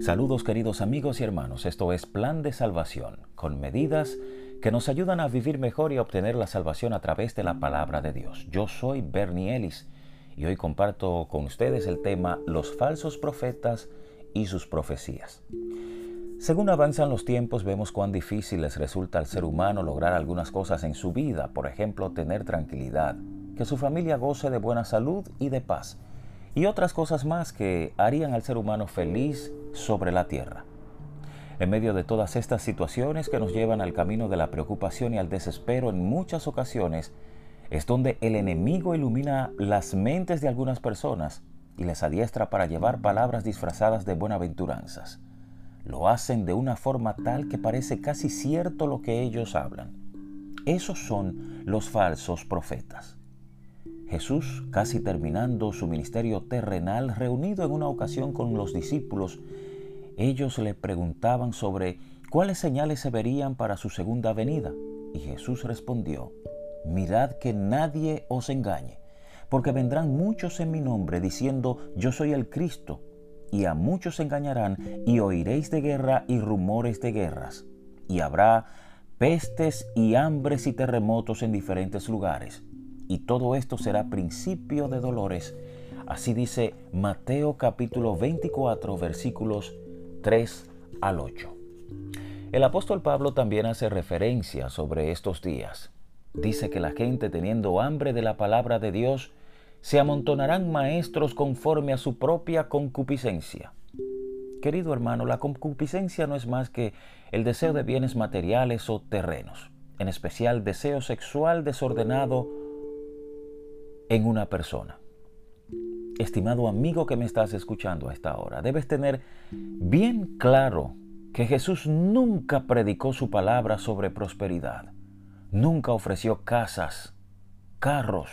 Saludos queridos amigos y hermanos, esto es Plan de Salvación, con medidas que nos ayudan a vivir mejor y a obtener la salvación a través de la palabra de Dios. Yo soy Bernie Ellis y hoy comparto con ustedes el tema Los falsos profetas y sus profecías. Según avanzan los tiempos, vemos cuán difícil les resulta al ser humano lograr algunas cosas en su vida, por ejemplo, tener tranquilidad, que su familia goce de buena salud y de paz, y otras cosas más que harían al ser humano feliz sobre la tierra. En medio de todas estas situaciones que nos llevan al camino de la preocupación y al desespero en muchas ocasiones, es donde el enemigo ilumina las mentes de algunas personas y les adiestra para llevar palabras disfrazadas de buenaventuranzas. Lo hacen de una forma tal que parece casi cierto lo que ellos hablan. Esos son los falsos profetas. Jesús, casi terminando su ministerio terrenal, reunido en una ocasión con los discípulos, ellos le preguntaban sobre cuáles señales se verían para su segunda venida. Y Jesús respondió, mirad que nadie os engañe, porque vendrán muchos en mi nombre diciendo, yo soy el Cristo, y a muchos engañarán, y oiréis de guerra y rumores de guerras, y habrá pestes y hambres y terremotos en diferentes lugares y todo esto será principio de dolores. Así dice Mateo capítulo 24 versículos 3 al 8. El apóstol Pablo también hace referencia sobre estos días. Dice que la gente teniendo hambre de la palabra de Dios, se amontonarán maestros conforme a su propia concupiscencia. Querido hermano, la concupiscencia no es más que el deseo de bienes materiales o terrenos, en especial deseo sexual desordenado en una persona. Estimado amigo que me estás escuchando a esta hora, debes tener bien claro que Jesús nunca predicó su palabra sobre prosperidad, nunca ofreció casas, carros,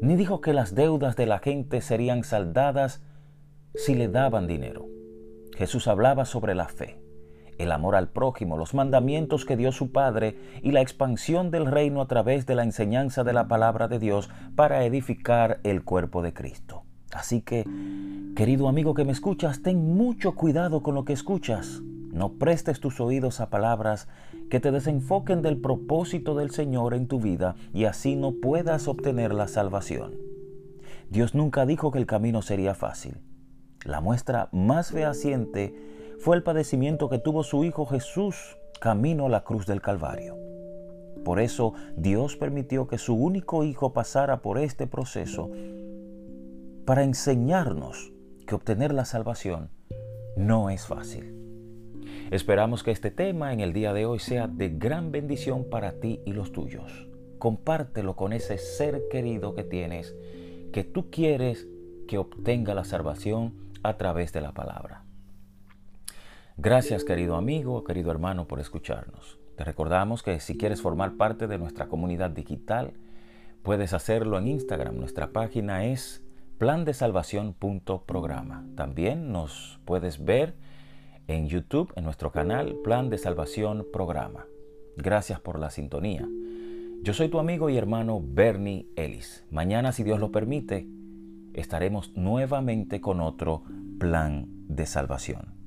ni dijo que las deudas de la gente serían saldadas si le daban dinero. Jesús hablaba sobre la fe, el amor al prójimo, los mandamientos que dio su Padre y la expansión del reino a través de la enseñanza de la palabra de Dios para edificar el cuerpo de Cristo. Así que, querido amigo que me escuchas, ten mucho cuidado con lo que escuchas. No prestes tus oídos a palabras que te desenfoquen del propósito del Señor en tu vida y así no puedas obtener la salvación. Dios nunca dijo que el camino sería fácil. La muestra más fehaciente fue el padecimiento que tuvo su Hijo Jesús camino a la cruz del Calvario. Por eso Dios permitió que su único Hijo pasara por este proceso para enseñarnos que obtener la salvación no es fácil. Esperamos que este tema en el día de hoy sea de gran bendición para ti y los tuyos. Compártelo con ese ser querido que tienes, que tú quieres que obtenga la salvación a través de la palabra. Gracias querido amigo, querido hermano por escucharnos. Te recordamos que si quieres formar parte de nuestra comunidad digital, puedes hacerlo en Instagram. Nuestra página es plandesalvación.programa. También nos puedes ver en YouTube, en nuestro canal Plan de Salvación Programa. Gracias por la sintonía. Yo soy tu amigo y hermano Bernie Ellis. Mañana, si Dios lo permite, estaremos nuevamente con otro plan de salvación.